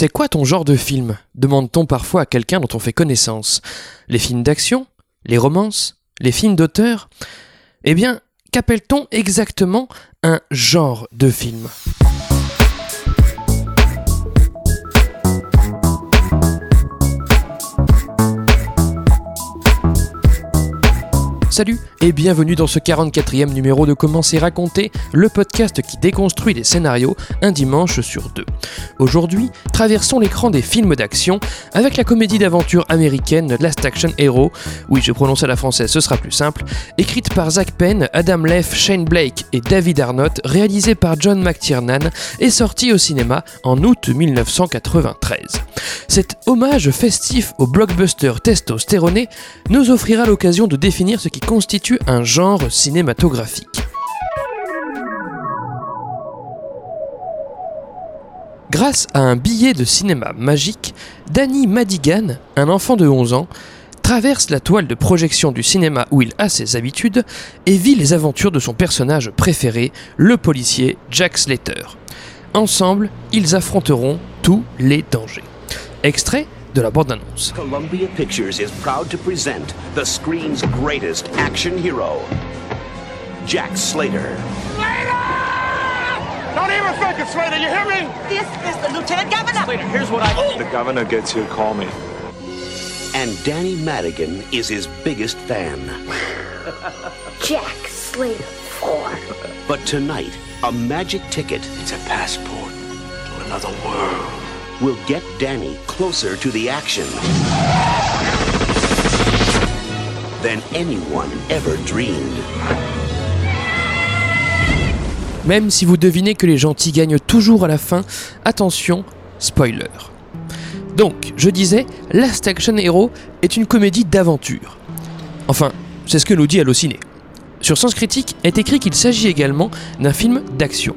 C'est quoi ton genre de film? demande-t-on parfois à quelqu'un dont on fait connaissance. Les films d'action? Les romances? Les films d'auteur? Eh bien, qu'appelle-t-on exactement un genre de film? Salut et bienvenue dans ce 44e numéro de Comment c'est le podcast qui déconstruit les scénarios un dimanche sur deux. Aujourd'hui, traversons l'écran des films d'action avec la comédie d'aventure américaine Last Action Hero, oui je prononce à la française ce sera plus simple, écrite par Zach Penn, Adam Leff, Shane Blake et David Arnott, réalisée par John McTiernan et sortie au cinéma en août 1993. Cet hommage festif au blockbuster testostéroné nous offrira l'occasion de définir ce qui constitue un genre cinématographique. Grâce à un billet de cinéma magique, Danny Madigan, un enfant de 11 ans, traverse la toile de projection du cinéma où il a ses habitudes et vit les aventures de son personnage préféré, le policier Jack Slater. Ensemble, ils affronteront tous les dangers. Extrait de la bande-annonce. Columbia Pictures is proud to present the screen's greatest action hero, Jack Slater. Slater! Don't even think it, Slater. You hear me? This is the Lieutenant Governor. Slater, here's what I. The governor gets here, call me. And Danny Madigan is his biggest fan. Jack Slater 4. But tonight, a magic ticket It's a passport to another world. Will get Danny closer to the action than anyone ever dreamed. Même si vous devinez que les gentils gagnent toujours à la fin, attention, spoiler. Donc, je disais, Last Action Hero est une comédie d'aventure. Enfin, c'est ce que nous dit Allociné. Sur Sens Critique est écrit qu'il s'agit également d'un film d'action.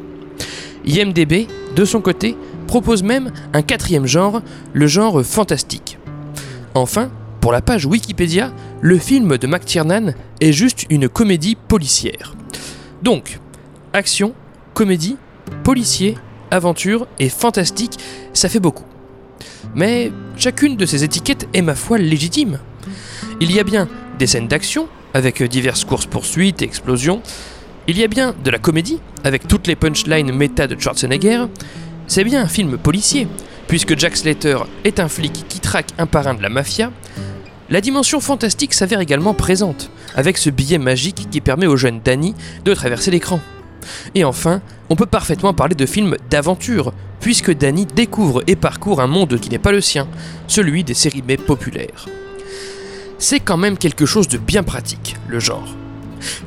IMDB, de son côté, propose même un quatrième genre, le genre fantastique. Enfin, pour la page Wikipédia, le film de McTiernan est juste une comédie policière. Donc, action, comédie, policier, aventure et fantastique, ça fait beaucoup. Mais chacune de ces étiquettes est ma foi légitime. Il y a bien des scènes d'action, avec diverses courses-poursuites et explosions. Il y a bien de la comédie, avec toutes les punchlines méta de Schwarzenegger. C'est bien un film policier, puisque Jack Slater est un flic qui traque un parrain de la mafia. La dimension fantastique s'avère également présente, avec ce billet magique qui permet au jeune Danny de traverser l'écran. Et enfin, on peut parfaitement parler de film d'aventure, puisque Danny découvre et parcourt un monde qui n'est pas le sien, celui des séries B populaires. C'est quand même quelque chose de bien pratique, le genre.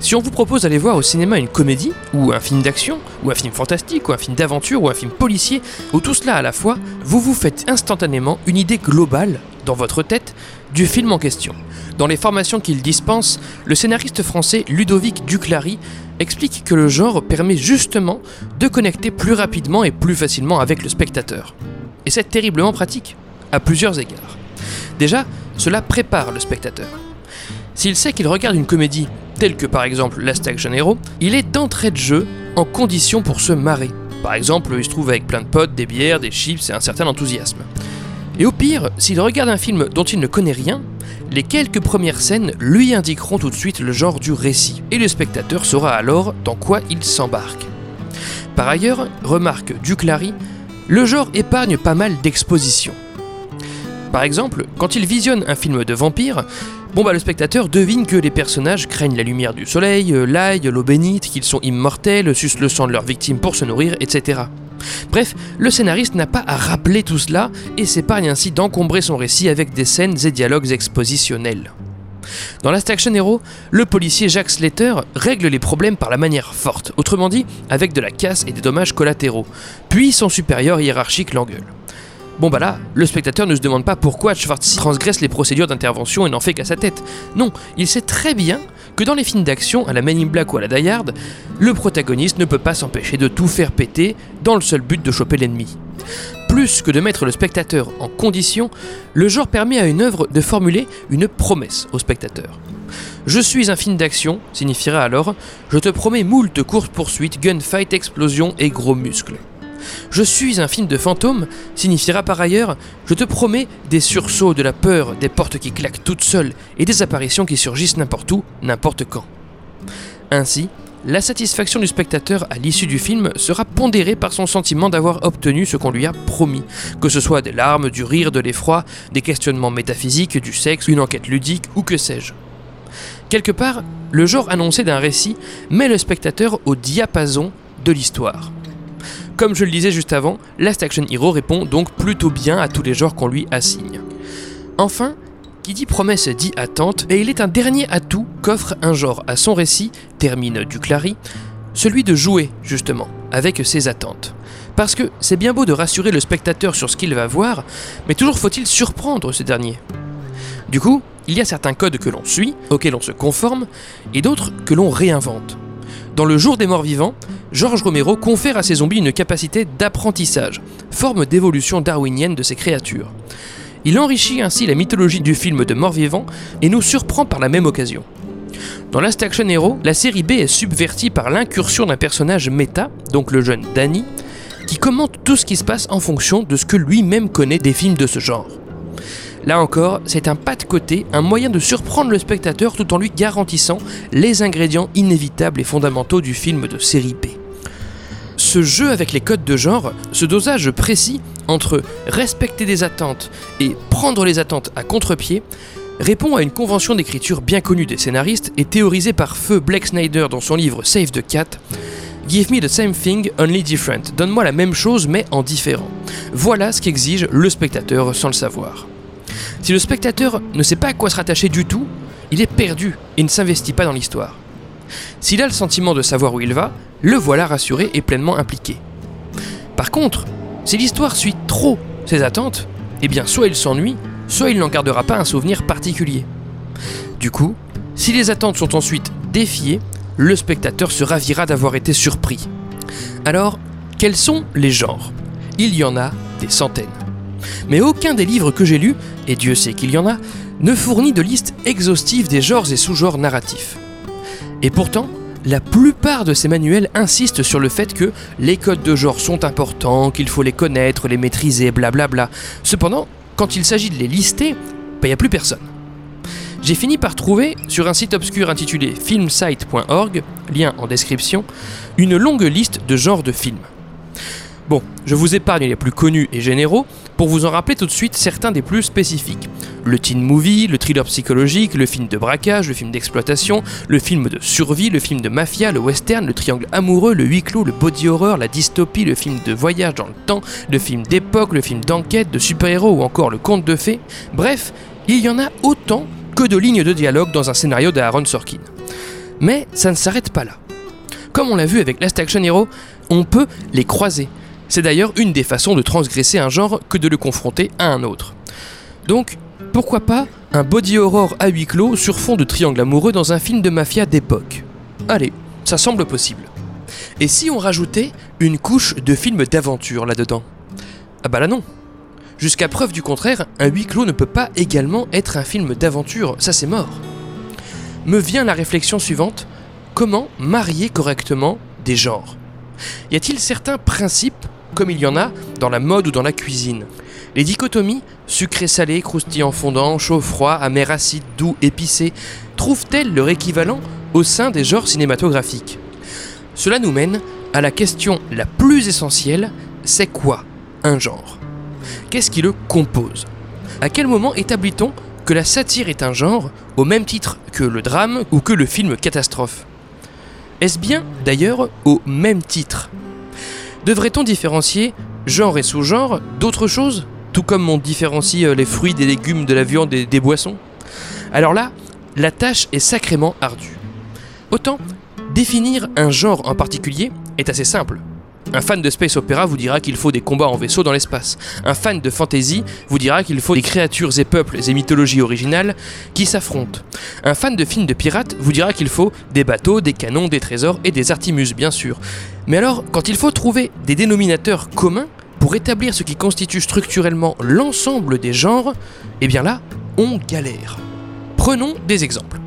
Si on vous propose d'aller voir au cinéma une comédie, ou un film d'action, ou un film fantastique, ou un film d'aventure, ou un film policier, ou tout cela à la fois, vous vous faites instantanément une idée globale, dans votre tête, du film en question. Dans les formations qu'il dispense, le scénariste français Ludovic Duclary explique que le genre permet justement de connecter plus rapidement et plus facilement avec le spectateur. Et c'est terriblement pratique, à plusieurs égards. Déjà, cela prépare le spectateur. S'il sait qu'il regarde une comédie, telle que par exemple Last Action il est d'entrée de jeu en condition pour se marrer. Par exemple, il se trouve avec plein de potes, des bières, des chips et un certain enthousiasme. Et au pire, s'il regarde un film dont il ne connaît rien, les quelques premières scènes lui indiqueront tout de suite le genre du récit, et le spectateur saura alors dans quoi il s'embarque. Par ailleurs, remarque Duclary, le genre épargne pas mal d'exposition. Par exemple, quand il visionne un film de vampire, bon bah le spectateur devine que les personnages craignent la lumière du soleil, euh, l'ail, l'eau bénite, qu'ils sont immortels, sucent le sang de leurs victimes pour se nourrir, etc. Bref, le scénariste n'a pas à rappeler tout cela et s'épargne ainsi d'encombrer son récit avec des scènes et dialogues expositionnels. Dans Last Action Hero, le policier Jack Slater règle les problèmes par la manière forte, autrement dit avec de la casse et des dommages collatéraux, puis son supérieur hiérarchique l'engueule. Bon bah là, le spectateur ne se demande pas pourquoi Schwartz transgresse les procédures d'intervention et n'en fait qu'à sa tête. Non, il sait très bien que dans les films d'action, à la Men in Black ou à la Die Hard, le protagoniste ne peut pas s'empêcher de tout faire péter dans le seul but de choper l'ennemi. Plus que de mettre le spectateur en condition, le genre permet à une œuvre de formuler une promesse au spectateur. Je suis un film d'action signifiera alors je te promets moult courses-poursuites, gunfight, explosions et gros muscles. Je suis un film de fantômes signifiera par ailleurs Je te promets des sursauts de la peur, des portes qui claquent toutes seules et des apparitions qui surgissent n'importe où, n'importe quand. Ainsi, la satisfaction du spectateur à l'issue du film sera pondérée par son sentiment d'avoir obtenu ce qu'on lui a promis, que ce soit des larmes, du rire, de l'effroi, des questionnements métaphysiques, du sexe, une enquête ludique ou que sais-je. Quelque part, le genre annoncé d'un récit met le spectateur au diapason de l'histoire. Comme je le disais juste avant, Last Action Hero répond donc plutôt bien à tous les genres qu'on lui assigne. Enfin, qui dit promesse dit attente, et il est un dernier atout qu'offre un genre à son récit, termine Duclari, celui de jouer, justement, avec ses attentes. Parce que c'est bien beau de rassurer le spectateur sur ce qu'il va voir, mais toujours faut-il surprendre ce dernier. Du coup, il y a certains codes que l'on suit, auxquels on se conforme, et d'autres que l'on réinvente. Dans Le Jour des Morts Vivants, Georges Romero confère à ses zombies une capacité d'apprentissage, forme d'évolution darwinienne de ces créatures. Il enrichit ainsi la mythologie du film de mort-vivant et nous surprend par la même occasion. Dans Last Action Hero, la série B est subvertie par l'incursion d'un personnage méta, donc le jeune Danny, qui commente tout ce qui se passe en fonction de ce que lui-même connaît des films de ce genre. Là encore, c'est un pas de côté, un moyen de surprendre le spectateur tout en lui garantissant les ingrédients inévitables et fondamentaux du film de série B. Ce jeu avec les codes de genre, ce dosage précis entre respecter des attentes et prendre les attentes à contre-pied, répond à une convention d'écriture bien connue des scénaristes et théorisée par feu Blake Snyder dans son livre Save the Cat. Give me the same thing, only different. Donne-moi la même chose mais en différent. Voilà ce qu'exige le spectateur sans le savoir. Si le spectateur ne sait pas à quoi se rattacher du tout, il est perdu et ne s'investit pas dans l'histoire. S'il a le sentiment de savoir où il va, le voilà rassuré et pleinement impliqué. Par contre, si l'histoire suit trop ses attentes, eh bien soit il s'ennuie, soit il n'en gardera pas un souvenir particulier. Du coup, si les attentes sont ensuite défiées, le spectateur se ravira d'avoir été surpris. Alors, quels sont les genres? Il y en a des centaines. Mais aucun des livres que j'ai lus, et Dieu sait qu'il y en a, ne fournit de liste exhaustive des genres et sous-genres narratifs. Et pourtant, la plupart de ces manuels insistent sur le fait que les codes de genre sont importants, qu'il faut les connaître, les maîtriser, blablabla. Cependant, quand il s'agit de les lister, il n'y a plus personne. J'ai fini par trouver, sur un site obscur intitulé filmsite.org, lien en description, une longue liste de genres de films. Bon, je vous épargne les plus connus et généraux pour vous en rappeler tout de suite certains des plus spécifiques. Le teen movie, le thriller psychologique, le film de braquage, le film d'exploitation, le film de survie, le film de mafia, le western, le triangle amoureux, le huis clos, le body horror, la dystopie, le film de voyage dans le temps, le film d'époque, le film d'enquête, de super-héros ou encore le conte de fées. Bref, il y en a autant que de lignes de dialogue dans un scénario d'Aaron Sorkin. Mais ça ne s'arrête pas là. Comme on l'a vu avec Last Action Hero, on peut les croiser. C'est d'ailleurs une des façons de transgresser un genre que de le confronter à un autre. Donc, pourquoi pas un body horror à huis clos sur fond de triangle amoureux dans un film de mafia d'époque? Allez, ça semble possible. Et si on rajoutait une couche de film d'aventure là-dedans? Ah bah là non. Jusqu'à preuve du contraire, un huis clos ne peut pas également être un film d'aventure, ça c'est mort. Me vient la réflexion suivante, comment marier correctement des genres? Y a-t-il certains principes comme il y en a dans la mode ou dans la cuisine. Les dichotomies, sucré-salé, croustillant fondant, chaud-froid, amer acide, doux, épicé, trouvent-elles leur équivalent au sein des genres cinématographiques? Cela nous mène à la question la plus essentielle, c'est quoi un genre? Qu'est-ce qui le compose? À quel moment établit-on que la satire est un genre au même titre que le drame ou que le film catastrophe? Est-ce bien d'ailleurs au même titre? Devrait-on différencier genre et sous-genre d'autres choses Tout comme on différencie euh, les fruits des légumes de la viande et des boissons? Alors là, la tâche est sacrément ardue. Autant, définir un genre en particulier est assez simple. Un fan de space opéra vous dira qu'il faut des combats en vaisseau dans l'espace. Un fan de fantasy vous dira qu'il faut des créatures et peuples et mythologies originales qui s'affrontent. Un fan de films de pirates vous dira qu'il faut des bateaux, des canons, des trésors et des artimus bien sûr. Mais alors, quand il faut trouver des dénominateurs communs pour établir ce qui constitue structurellement l'ensemble des genres, eh bien là, on galère. Prenons des exemples.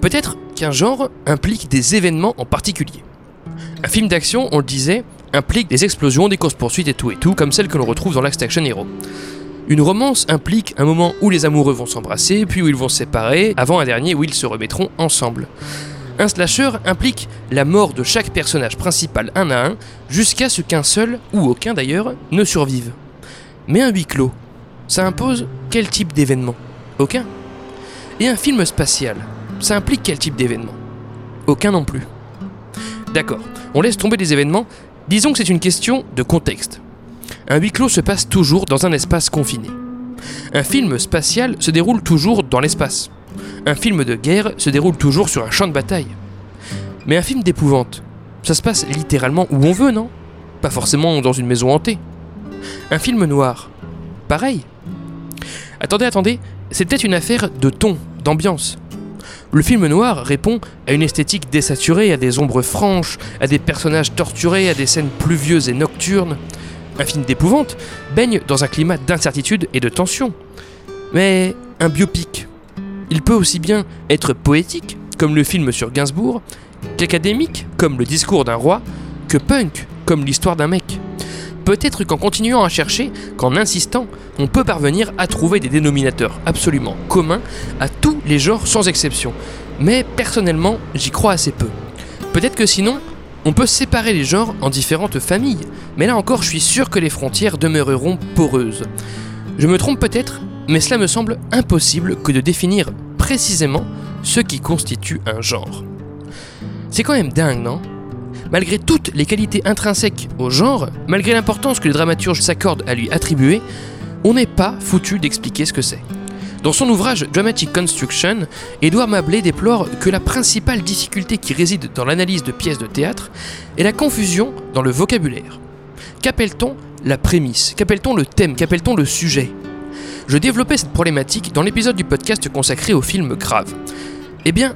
Peut-être qu'un genre implique des événements en particulier. Un film d'action, on le disait, implique des explosions, des courses-poursuites et tout et tout, comme celles que l'on retrouve dans Last Action Hero. Une romance implique un moment où les amoureux vont s'embrasser, puis où ils vont se séparer, avant un dernier où ils se remettront ensemble. Un slasher implique la mort de chaque personnage principal un à un, jusqu'à ce qu'un seul, ou aucun d'ailleurs, ne survive. Mais un huis clos, ça impose quel type d'événement? Aucun. Et un film spatial, ça implique quel type d'événement? Aucun non plus. D'accord, on laisse tomber les événements, disons que c'est une question de contexte. Un huis clos se passe toujours dans un espace confiné. Un film spatial se déroule toujours dans l'espace. Un film de guerre se déroule toujours sur un champ de bataille. Mais un film d'épouvante, ça se passe littéralement où on veut, non? Pas forcément dans une maison hantée. Un film noir, pareil. Attendez, attendez, c'est peut-être une affaire de ton, d'ambiance. Le film noir répond à une esthétique désaturée, à des ombres franches, à des personnages torturés, à des scènes pluvieuses et nocturnes. Un film d'épouvante baigne dans un climat d'incertitude et de tension. Mais un biopic, il peut aussi bien être poétique, comme le film sur Gainsbourg, qu'académique, comme le discours d'un roi, que punk, comme l'histoire d'un mec. Peut-être qu'en continuant à chercher, qu'en insistant, on peut parvenir à trouver des dénominateurs absolument communs à tous les genres sans exception. Mais personnellement, j'y crois assez peu. Peut-être que sinon, on peut séparer les genres en différentes familles, mais là encore, je suis sûr que les frontières demeureront poreuses. Je me trompe peut-être, mais cela me semble impossible que de définir précisément ce qui constitue un genre. C'est quand même dingue, non? Malgré toutes les qualités intrinsèques au genre, malgré l'importance que les dramaturges s'accordent à lui attribuer, on n'est pas foutu d'expliquer ce que c'est. Dans son ouvrage Dramatic Construction, Edouard Mablé déplore que la principale difficulté qui réside dans l'analyse de pièces de théâtre est la confusion dans le vocabulaire. Qu'appelle-t-on la prémisse? Qu'appelle-t-on le thème? Qu'appelle-t-on le sujet? Je développais cette problématique dans l'épisode du podcast consacré au film Grave. Eh bien,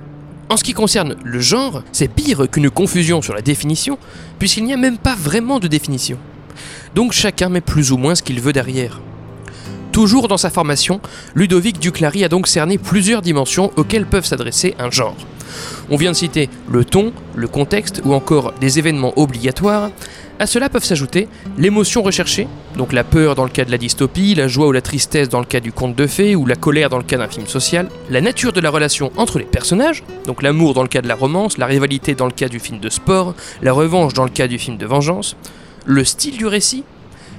en ce qui concerne le genre, c'est pire qu'une confusion sur la définition, puisqu'il n'y a même pas vraiment de définition. Donc chacun met plus ou moins ce qu'il veut derrière. Toujours dans sa formation, Ludovic Duclari a donc cerné plusieurs dimensions auxquelles peuvent s'adresser un genre. On vient de citer le ton, le contexte ou encore des événements obligatoires. À cela peuvent s'ajouter l'émotion recherchée, donc la peur dans le cas de la dystopie, la joie ou la tristesse dans le cas du conte de fées ou la colère dans le cas d'un film social, la nature de la relation entre les personnages, donc l'amour dans le cas de la romance, la rivalité dans le cas du film de sport, la revanche dans le cas du film de vengeance, le style du récit,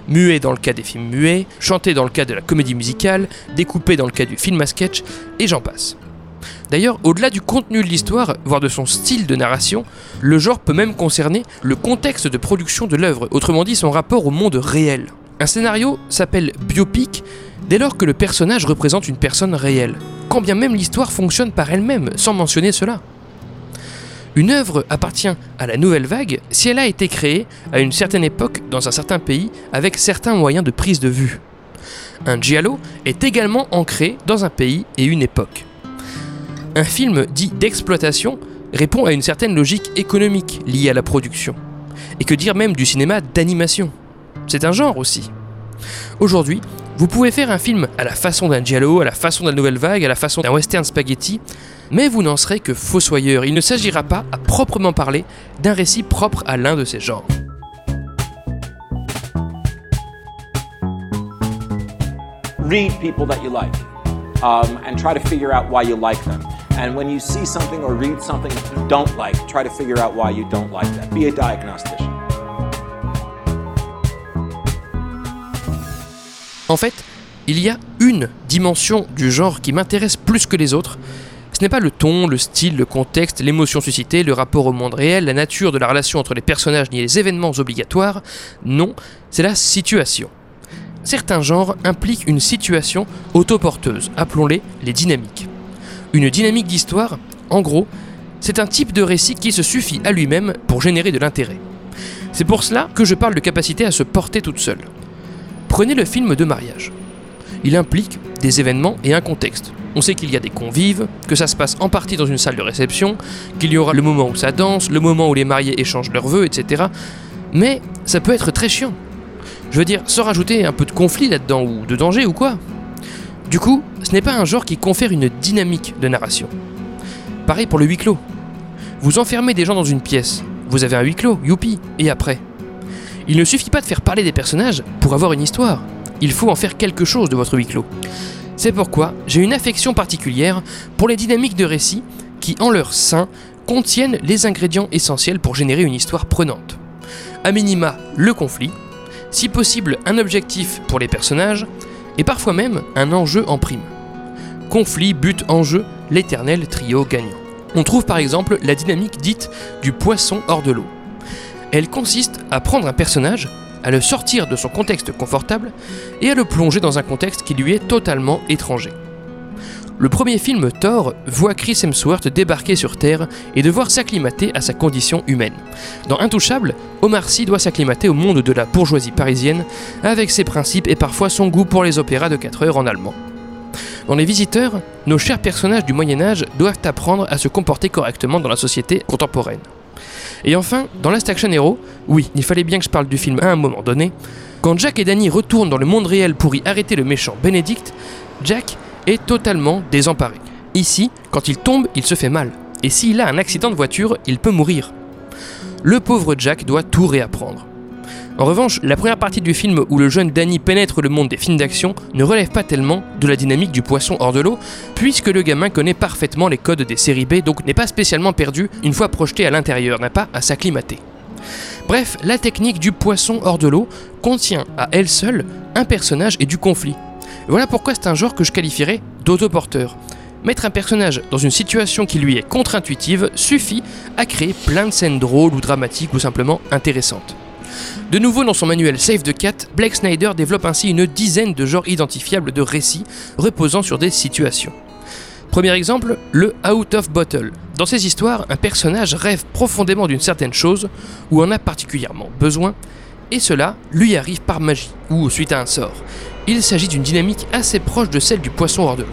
muet dans le cas des films muets, chanté dans le cas de la comédie musicale, découpé dans le cas du film à sketch, et j'en passe. D'ailleurs, au-delà du contenu de l'histoire, voire de son style de narration, le genre peut même concerner le contexte de production de l'œuvre, autrement dit son rapport au monde réel. Un scénario s'appelle biopic dès lors que le personnage représente une personne réelle, quand bien même l'histoire fonctionne par elle-même, sans mentionner cela. Une œuvre appartient à la nouvelle vague si elle a été créée à une certaine époque dans un certain pays avec certains moyens de prise de vue. Un giallo est également ancré dans un pays et une époque. Un film dit d'exploitation répond à une certaine logique économique liée à la production. Et que dire même du cinéma d'animation? C'est un genre aussi. Aujourd'hui, vous pouvez faire un film à la façon d'un giallo, à la façon de la nouvelle vague, à la façon d'un western spaghetti, mais vous n'en serez que fossoyeur. Il ne s'agira pas, à proprement parler, d'un récit propre à l'un de ces genres. read people that you like um, and try to figure out why you like them. And when you see something or read something you don't like, try to figure out why you don't like that. Be a diagnostician. En fait, il y a une dimension du genre qui m'intéresse plus que les autres. Ce n'est pas le ton, le style, le contexte, l'émotion suscitée, le rapport au monde réel, la nature de la relation entre les personnages ni les événements obligatoires. Non, c'est la situation. Certains genres impliquent une situation autoporteuse, appelons-les les dynamiques. Une dynamique d'histoire, en gros, c'est un type de récit qui se suffit à lui-même pour générer de l'intérêt. C'est pour cela que je parle de capacité à se porter toute seule. Prenez le film de mariage. Il implique des événements et un contexte. On sait qu'il y a des convives, que ça se passe en partie dans une salle de réception, qu'il y aura le moment où ça danse, le moment où les mariés échangent leurs vœux, etc. Mais ça peut être très chiant. Je veux dire, sans rajouter un peu de conflit là-dedans, ou de danger, ou quoi. Du coup, ce n'est pas un genre qui confère une dynamique de narration. Pareil pour le huis clos. Vous enfermez des gens dans une pièce, vous avez un huis clos, youpi, et après? Il ne suffit pas de faire parler des personnages pour avoir une histoire. Il faut en faire quelque chose de votre huis clos. C'est pourquoi j'ai une affection particulière pour les dynamiques de récit qui, en leur sein, contiennent les ingrédients essentiels pour générer une histoire prenante. A minima, le conflit, si possible un objectif pour les personnages, et parfois même un enjeu en prime. Conflit, but, enjeu, l'éternel trio gagnant. On trouve par exemple la dynamique dite du poisson hors de l'eau. Elle consiste à prendre un personnage, à le sortir de son contexte confortable et à le plonger dans un contexte qui lui est totalement étranger. Le premier film Thor voit Chris Hemsworth débarquer sur Terre et devoir s'acclimater à sa condition humaine. Dans Intouchable, Omar Sy doit s'acclimater au monde de la bourgeoisie parisienne avec ses principes et parfois son goût pour les opéras de 4 heures en allemand. Dans Les Visiteurs, nos chers personnages du Moyen Âge doivent apprendre à se comporter correctement dans la société contemporaine. Et enfin, dans Last Action Hero, oui, il fallait bien que je parle du film à un moment donné, quand Jack et Danny retournent dans le monde réel pour y arrêter le méchant Benedict, Jack est totalement désemparé. Ici, quand il tombe, il se fait mal. Et s'il a un accident de voiture, il peut mourir. Le pauvre Jack doit tout réapprendre. En revanche, la première partie du film où le jeune Danny pénètre le monde des films d'action ne relève pas tellement de la dynamique du poisson hors de l'eau, puisque le gamin connaît parfaitement les codes des séries B, donc n'est pas spécialement perdu une fois projeté à l'intérieur, n'a pas à s'acclimater. Bref, la technique du poisson hors de l'eau contient à elle seule un personnage et du conflit. Voilà pourquoi c'est un genre que je qualifierais d'autoporteur. Mettre un personnage dans une situation qui lui est contre-intuitive suffit à créer plein de scènes drôles ou dramatiques ou simplement intéressantes. De nouveau dans son manuel Save the Cat, Blake Snyder développe ainsi une dizaine de genres identifiables de récits reposant sur des situations. Premier exemple, le Out of Bottle. Dans ces histoires, un personnage rêve profondément d'une certaine chose ou en a particulièrement besoin, et cela lui arrive par magie ou suite à un sort. Il s'agit d'une dynamique assez proche de celle du poisson hors de l'eau.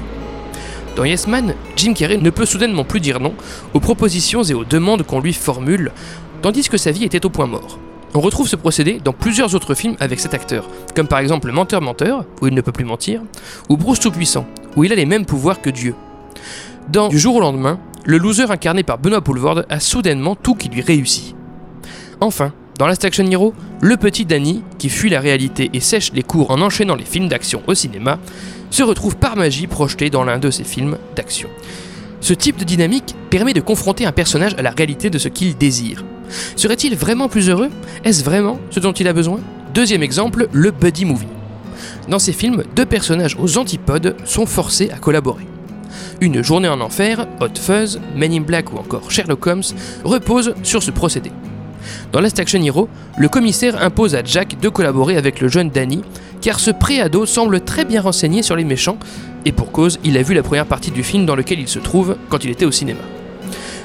Dans Yes Man, Jim Carrey ne peut soudainement plus dire non aux propositions et aux demandes qu'on lui formule, tandis que sa vie était au point mort. On retrouve ce procédé dans plusieurs autres films avec cet acteur, comme par exemple Menteur Menteur, où il ne peut plus mentir, ou Bruce Tout-Puissant, où il a les mêmes pouvoirs que Dieu. Dans Du jour au lendemain, le loser incarné par Benoît Poulvord a soudainement tout qui lui réussit. Enfin, dans Last Action Hero, le petit Danny, qui fuit la réalité et sèche les cours en enchaînant les films d'action au cinéma, se retrouve par magie projeté dans l'un de ses films d'action. Ce type de dynamique permet de confronter un personnage à la réalité de ce qu'il désire. Serait-il vraiment plus heureux? Est-ce vraiment ce dont il a besoin? Deuxième exemple, le buddy movie. Dans ces films, deux personnages aux antipodes sont forcés à collaborer. Une journée en enfer, Hot Fuzz, Men in Black ou encore Sherlock Holmes reposent sur ce procédé. Dans Last Action Hero, le commissaire impose à Jack de collaborer avec le jeune Danny, car ce préado semble très bien renseigné sur les méchants, et pour cause, il a vu la première partie du film dans lequel il se trouve quand il était au cinéma.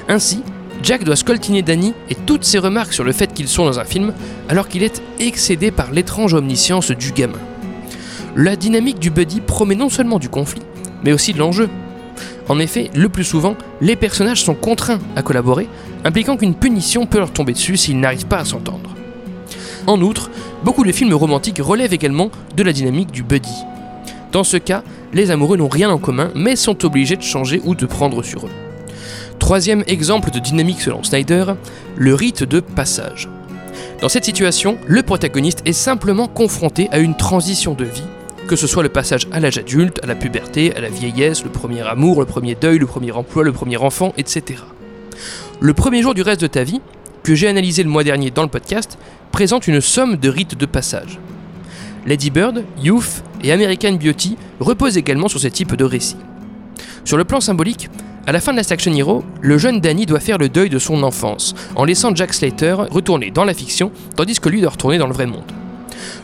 Ainsi, Jack doit scoltiner Danny et toutes ses remarques sur le fait qu'ils sont dans un film, alors qu'il est excédé par l'étrange omniscience du gamin. La dynamique du buddy promet non seulement du conflit, mais aussi de l'enjeu. En effet, le plus souvent, les personnages sont contraints à collaborer, impliquant qu'une punition peut leur tomber dessus s'ils n'arrivent pas à s'entendre. En outre, beaucoup de films romantiques relèvent également de la dynamique du buddy. Dans ce cas, les amoureux n'ont rien en commun, mais sont obligés de changer ou de prendre sur eux. Troisième exemple de dynamique selon Snyder, le rite de passage. Dans cette situation, le protagoniste est simplement confronté à une transition de vie, que ce soit le passage à l'âge adulte, à la puberté, à la vieillesse, le premier amour, le premier deuil, le premier emploi, le premier enfant, etc. Le premier jour du reste de ta vie, que j'ai analysé le mois dernier dans le podcast, présente une somme de rites de passage. Lady Bird, Youth et American Beauty reposent également sur ce type de récit. Sur le plan symbolique, à la fin de la Action Hero, le jeune Danny doit faire le deuil de son enfance, en laissant Jack Slater retourner dans la fiction, tandis que lui doit retourner dans le vrai monde.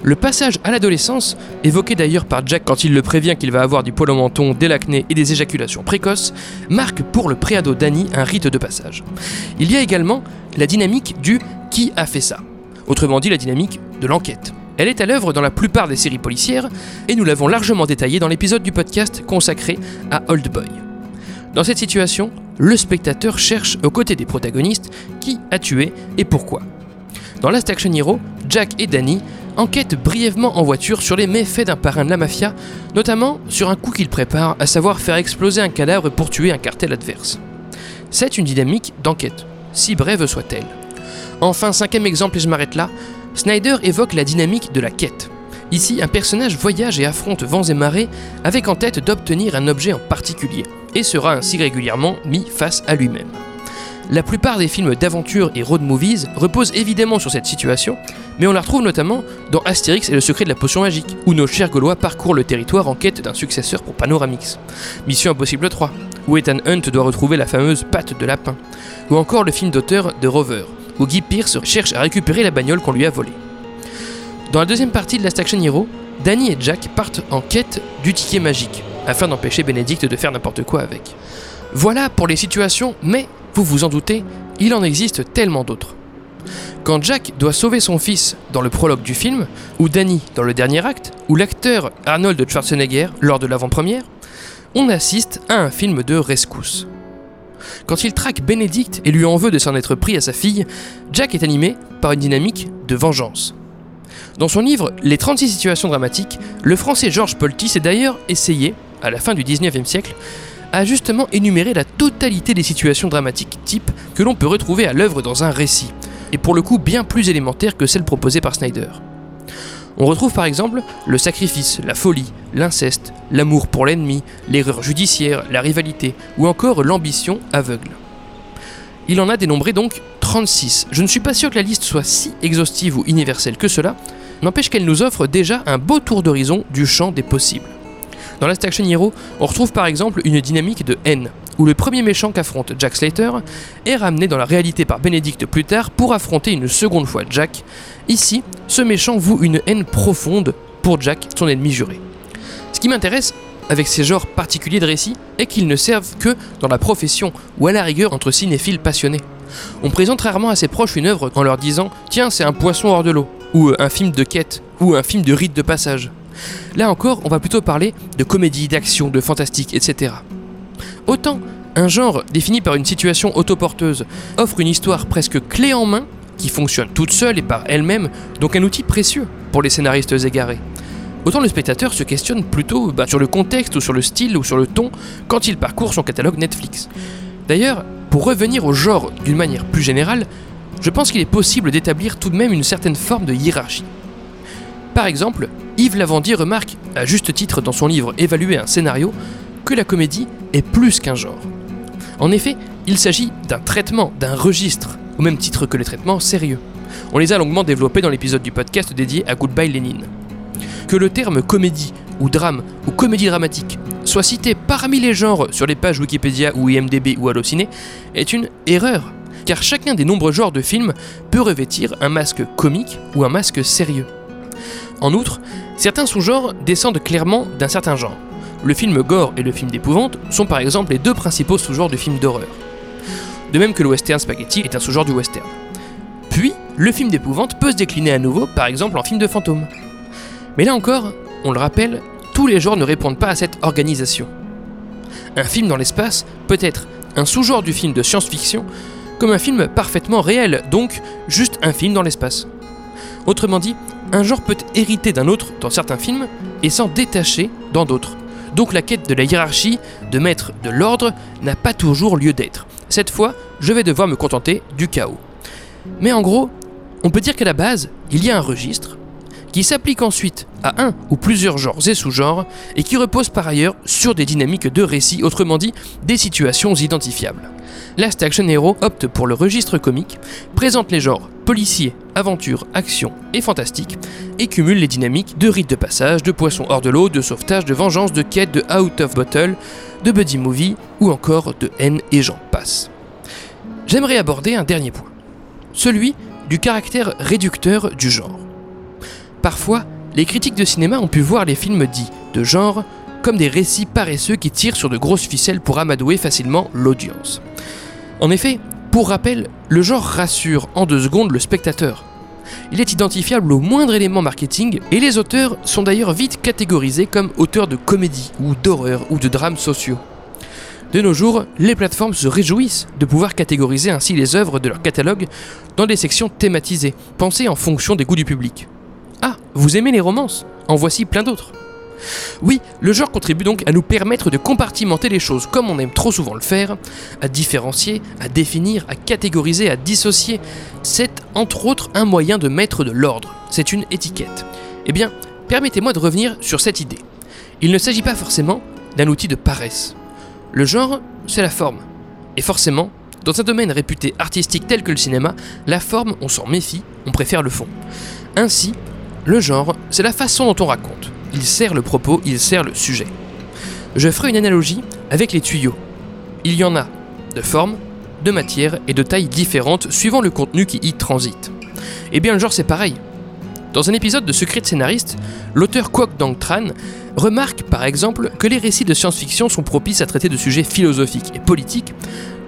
Le passage à l'adolescence, évoqué d'ailleurs par Jack quand il le prévient qu'il va avoir du poil au menton, de l'acné et des éjaculations précoces, marque pour le préado Danny un rite de passage. Il y a également la dynamique du qui a fait ça, autrement dit la dynamique de l'enquête. Elle est à l'œuvre dans la plupart des séries policières et nous l'avons largement détaillé dans l'épisode du podcast consacré à Old Boy. Dans cette situation, le spectateur cherche aux côtés des protagonistes qui a tué et pourquoi. Dans Last Action Hero, Jack et Danny enquêtent brièvement en voiture sur les méfaits d'un parrain de la mafia, notamment sur un coup qu'il prépare, à savoir faire exploser un cadavre pour tuer un cartel adverse. C'est une dynamique d'enquête, si brève soit-elle. Enfin, cinquième exemple, et je m'arrête là, Snyder évoque la dynamique de la quête. Ici, un personnage voyage et affronte vents et marées avec en tête d'obtenir un objet en particulier, et sera ainsi régulièrement mis face à lui-même. La plupart des films d'aventure et road movies reposent évidemment sur cette situation, mais on la retrouve notamment dans Astérix et le secret de la potion magique, où nos chers Gaulois parcourent le territoire en quête d'un successeur pour Panoramix. Mission Impossible 3, où Ethan Hunt doit retrouver la fameuse patte de lapin, ou encore le film d'auteur de Rover, où Guy Pearce cherche à récupérer la bagnole qu'on lui a volée. Dans la deuxième partie de Last Action Hero, Danny et Jack partent en quête du ticket magique, afin d'empêcher Benedict de faire n'importe quoi avec. Voilà pour les situations, mais vous vous en doutez, il en existe tellement d'autres. Quand Jack doit sauver son fils dans le prologue du film, ou Danny dans le dernier acte, ou l'acteur Arnold Schwarzenegger lors de l'avant-première, on assiste à un film de rescousse. Quand il traque Benedict et lui en veut de s'en être pris à sa fille, Jack est animé par une dynamique de vengeance. Dans son livre Les 36 situations dramatiques, le français Georges Polti s'est d'ailleurs essayé, à la fin du 19e siècle, à justement énumérer la totalité des situations dramatiques types que l'on peut retrouver à l'œuvre dans un récit, et pour le coup bien plus élémentaires que celles proposées par Snyder. On retrouve par exemple le sacrifice, la folie, l'inceste, l'amour pour l'ennemi, l'erreur judiciaire, la rivalité, ou encore l'ambition aveugle. Il en a dénombré donc 36. Je ne suis pas sûr que la liste soit si exhaustive ou universelle que cela, n'empêche qu'elle nous offre déjà un beau tour d'horizon du champ des possibles. Dans Last Action Hero, on retrouve par exemple une dynamique de haine, où le premier méchant qu'affronte Jack Slater est ramené dans la réalité par Benedict plus tard pour affronter une seconde fois Jack. Ici, ce méchant voue une haine profonde pour Jack, son ennemi juré. Ce qui m'intéresse avec ces genres particuliers de récits est qu'ils ne servent que dans la profession ou à la rigueur entre cinéphiles passionnés. On présente rarement à ses proches une œuvre en leur disant Tiens, c'est un poisson hors de l'eau, ou un film de quête, ou un film de rite de passage. Là encore, on va plutôt parler de comédie, d'action, de fantastique, etc. Autant un genre défini par une situation autoporteuse offre une histoire presque clé en main qui fonctionne toute seule et par elle-même, donc un outil précieux pour les scénaristes égarés. Autant le spectateur se questionne plutôt bah, sur le contexte ou sur le style ou sur le ton quand il parcourt son catalogue Netflix. D'ailleurs, pour revenir au genre d'une manière plus générale, je pense qu'il est possible d'établir tout de même une certaine forme de hiérarchie. Par exemple, Yves Lavandier remarque, à juste titre dans son livre Évaluer un scénario, que la comédie est plus qu'un genre. En effet, il s'agit d'un traitement, d'un registre, au même titre que les traitements sérieux. On les a longuement développés dans l'épisode du podcast dédié à Goodbye Lénine. Que le terme comédie, ou drame, ou comédie dramatique soit cité parmi les genres sur les pages Wikipédia ou IMDB ou Allociné est une erreur, car chacun des nombreux genres de films peut revêtir un masque comique ou un masque sérieux. En outre, certains sous-genres descendent clairement d'un certain genre. Le film gore et le film d'épouvante sont par exemple les deux principaux sous-genres du film d'horreur. De même que le western spaghetti est un sous-genre du western. Puis, le film d'épouvante peut se décliner à nouveau, par exemple en film de fantôme. Mais là encore, on le rappelle, tous les genres ne répondent pas à cette organisation. Un film dans l'espace peut être un sous-genre du film de science-fiction, comme un film parfaitement réel, donc juste un film dans l'espace. Autrement dit, un genre peut hériter d'un autre dans certains films et s'en détacher dans d'autres. Donc la quête de la hiérarchie, de mettre de l'ordre, n'a pas toujours lieu d'être. Cette fois, je vais devoir me contenter du chaos. Mais en gros, on peut dire qu'à la base, il y a un registre, qui s'applique ensuite à un ou plusieurs genres et sous-genres, et qui repose par ailleurs sur des dynamiques de récit, autrement dit des situations identifiables. Last Action Hero opte pour le registre comique, présente les genres policier, aventure, action et fantastique, et cumule les dynamiques de rites de passage, de poissons hors de l'eau, de sauvetage, de vengeance, de quête, de out of bottle, de buddy movie ou encore de haine et j'en passe. J'aimerais aborder un dernier point, celui du caractère réducteur du genre. Parfois, les critiques de cinéma ont pu voir les films dits de genre comme des récits paresseux qui tirent sur de grosses ficelles pour amadouer facilement l'audience. En effet, pour rappel, le genre rassure en deux secondes le spectateur. Il est identifiable au moindre élément marketing et les auteurs sont d'ailleurs vite catégorisés comme auteurs de comédie ou d'horreur ou de drames sociaux. De nos jours, les plateformes se réjouissent de pouvoir catégoriser ainsi les œuvres de leur catalogue dans des sections thématisées, pensées en fonction des goûts du public. Vous aimez les romances? En voici plein d'autres. Oui, le genre contribue donc à nous permettre de compartimenter les choses comme on aime trop souvent le faire, à différencier, à définir, à catégoriser, à dissocier. C'est entre autres un moyen de mettre de l'ordre, c'est une étiquette. Eh bien, permettez-moi de revenir sur cette idée. Il ne s'agit pas forcément d'un outil de paresse. Le genre, c'est la forme. Et forcément, dans un domaine réputé artistique tel que le cinéma, la forme, on s'en méfie, on préfère le fond. Ainsi, le genre, c'est la façon dont on raconte. Il sert le propos, il sert le sujet. Je ferai une analogie avec les tuyaux. Il y en a de forme, de matière et de taille différentes suivant le contenu qui y transite. Eh bien, le genre, c'est pareil. Dans un épisode de Secret de scénariste, l'auteur Kwok Dang Tran remarque par exemple que les récits de science-fiction sont propices à traiter de sujets philosophiques et politiques,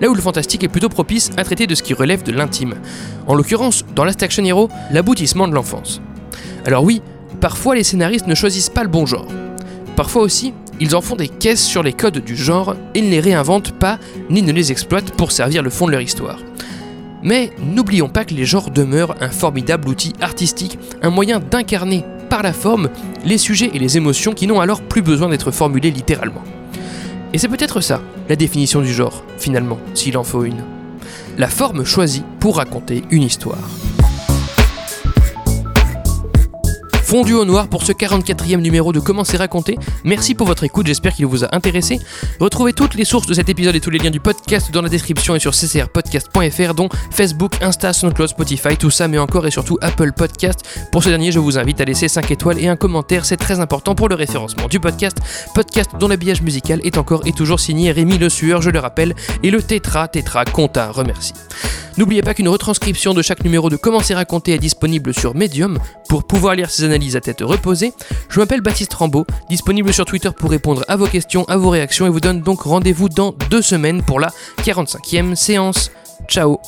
là où le fantastique est plutôt propice à traiter de ce qui relève de l'intime. En l'occurrence, dans Last Action Hero, l'aboutissement de l'enfance. Alors oui, parfois les scénaristes ne choisissent pas le bon genre. Parfois aussi, ils en font des caisses sur les codes du genre et ne les réinventent pas ni ne les exploitent pour servir le fond de leur histoire. Mais n'oublions pas que les genres demeurent un formidable outil artistique, un moyen d'incarner par la forme les sujets et les émotions qui n'ont alors plus besoin d'être formulés littéralement. Et c'est peut-être ça, la définition du genre, finalement, s'il en faut une. La forme choisie pour raconter une histoire. Fondu au noir pour ce 44e numéro de Comment c'est raconté. Merci pour votre écoute, j'espère qu'il vous a intéressé. Retrouvez toutes les sources de cet épisode et tous les liens du podcast dans la description et sur ccrpodcast.fr dont Facebook, Insta, SoundCloud, Spotify, tout ça, mais encore et surtout Apple Podcast. Pour ce dernier, je vous invite à laisser 5 étoiles et un commentaire, c'est très important pour le référencement du podcast. Podcast dont l'habillage musical est encore et toujours signé Rémi Le Sueur, je le rappelle, et le Tetra Tetra Compta remercie. N'oubliez pas qu'une retranscription de chaque numéro de Comment c'est raconté est disponible sur Medium pour pouvoir lire ces analyses à tête reposée. Je m'appelle Baptiste Rambaud, disponible sur Twitter pour répondre à vos questions, à vos réactions et vous donne donc rendez-vous dans deux semaines pour la 45e séance. Ciao